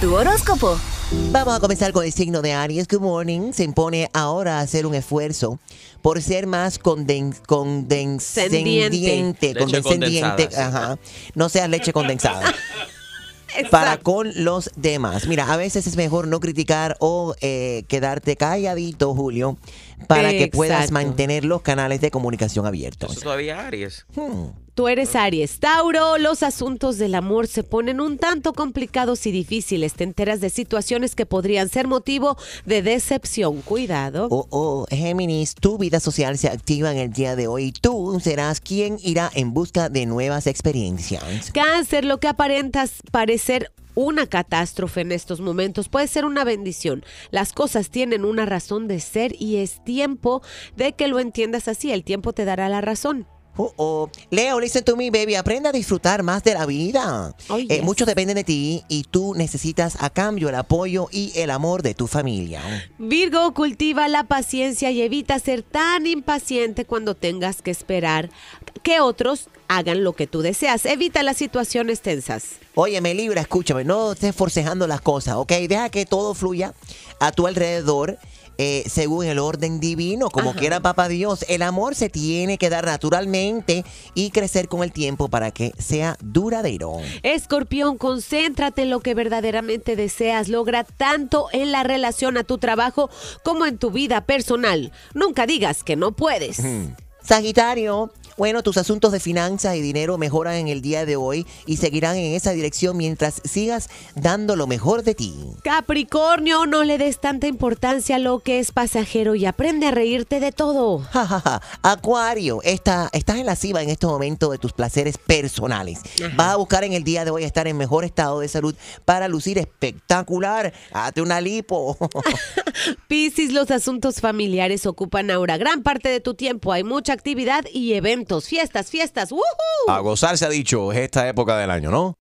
Tu horóscopo. Vamos a comenzar con el signo de Aries. Good morning. Se impone ahora a hacer un esfuerzo por ser más conden, condescendiente, condescendiente. Ajá. No seas leche condensada. para con los demás. Mira, a veces es mejor no criticar o eh, quedarte calladito, Julio, para que puedas mantener los canales de comunicación abiertos. Eso todavía Aries. Hmm. Tú eres Aries. Tauro, los asuntos del amor se ponen un tanto complicados y difíciles. Te enteras de situaciones que podrían ser motivo de decepción. Cuidado. Oh, oh, Géminis, tu vida social se activa en el día de hoy. Tú serás quien irá en busca de nuevas experiencias. Cáncer, lo que aparentas parecer una catástrofe en estos momentos puede ser una bendición. Las cosas tienen una razón de ser y es tiempo de que lo entiendas así. El tiempo te dará la razón. Oh. Leo, listen to me, baby. Aprenda a disfrutar más de la vida. Oh, Eh, yes. mucho depende de ti y tú necesitas a cambio el apoyo y el amor de tu familia. Virgo, cultiva la paciencia y evita ser tan impaciente cuando tengas que esperar que otros hagan lo que tú deseas. Evita las situaciones tensas. Óyeme, Libra, escúchame, no estés forcejando las cosas, ¿ok? Deja que todo fluya a tu alrededor. Eh, según el orden divino, como Ajá. quiera papá Dios, el amor se tiene que dar naturalmente y crecer con el tiempo para que sea duradero. Escorpión, concéntrate en lo que verdaderamente deseas. Logra tanto en la relación a tu trabajo como en tu vida personal. Nunca digas que no puedes. Sagitario, bueno, tus asuntos de finanzas y dinero mejoran en el día de hoy y seguirán en esa dirección mientras sigas dando lo mejor de ti. Capricornio, no le des tanta importancia a lo que es pasajero y aprende a reírte de todo. Ja, ja, ja. Acuario, esta- estás en la cima en este momento de tus placeres personales. Vas a buscar en el día de hoy estar en mejor estado de salud para lucir espectacular. Hazte una lipo. Piscis, los asuntos familiares ocupan ahora gran parte de tu tiempo. Hay mucha actividad y fiestas, fiestas. ¡Woohoo! A gozar se ha dicho, es esta época del año, ¿no?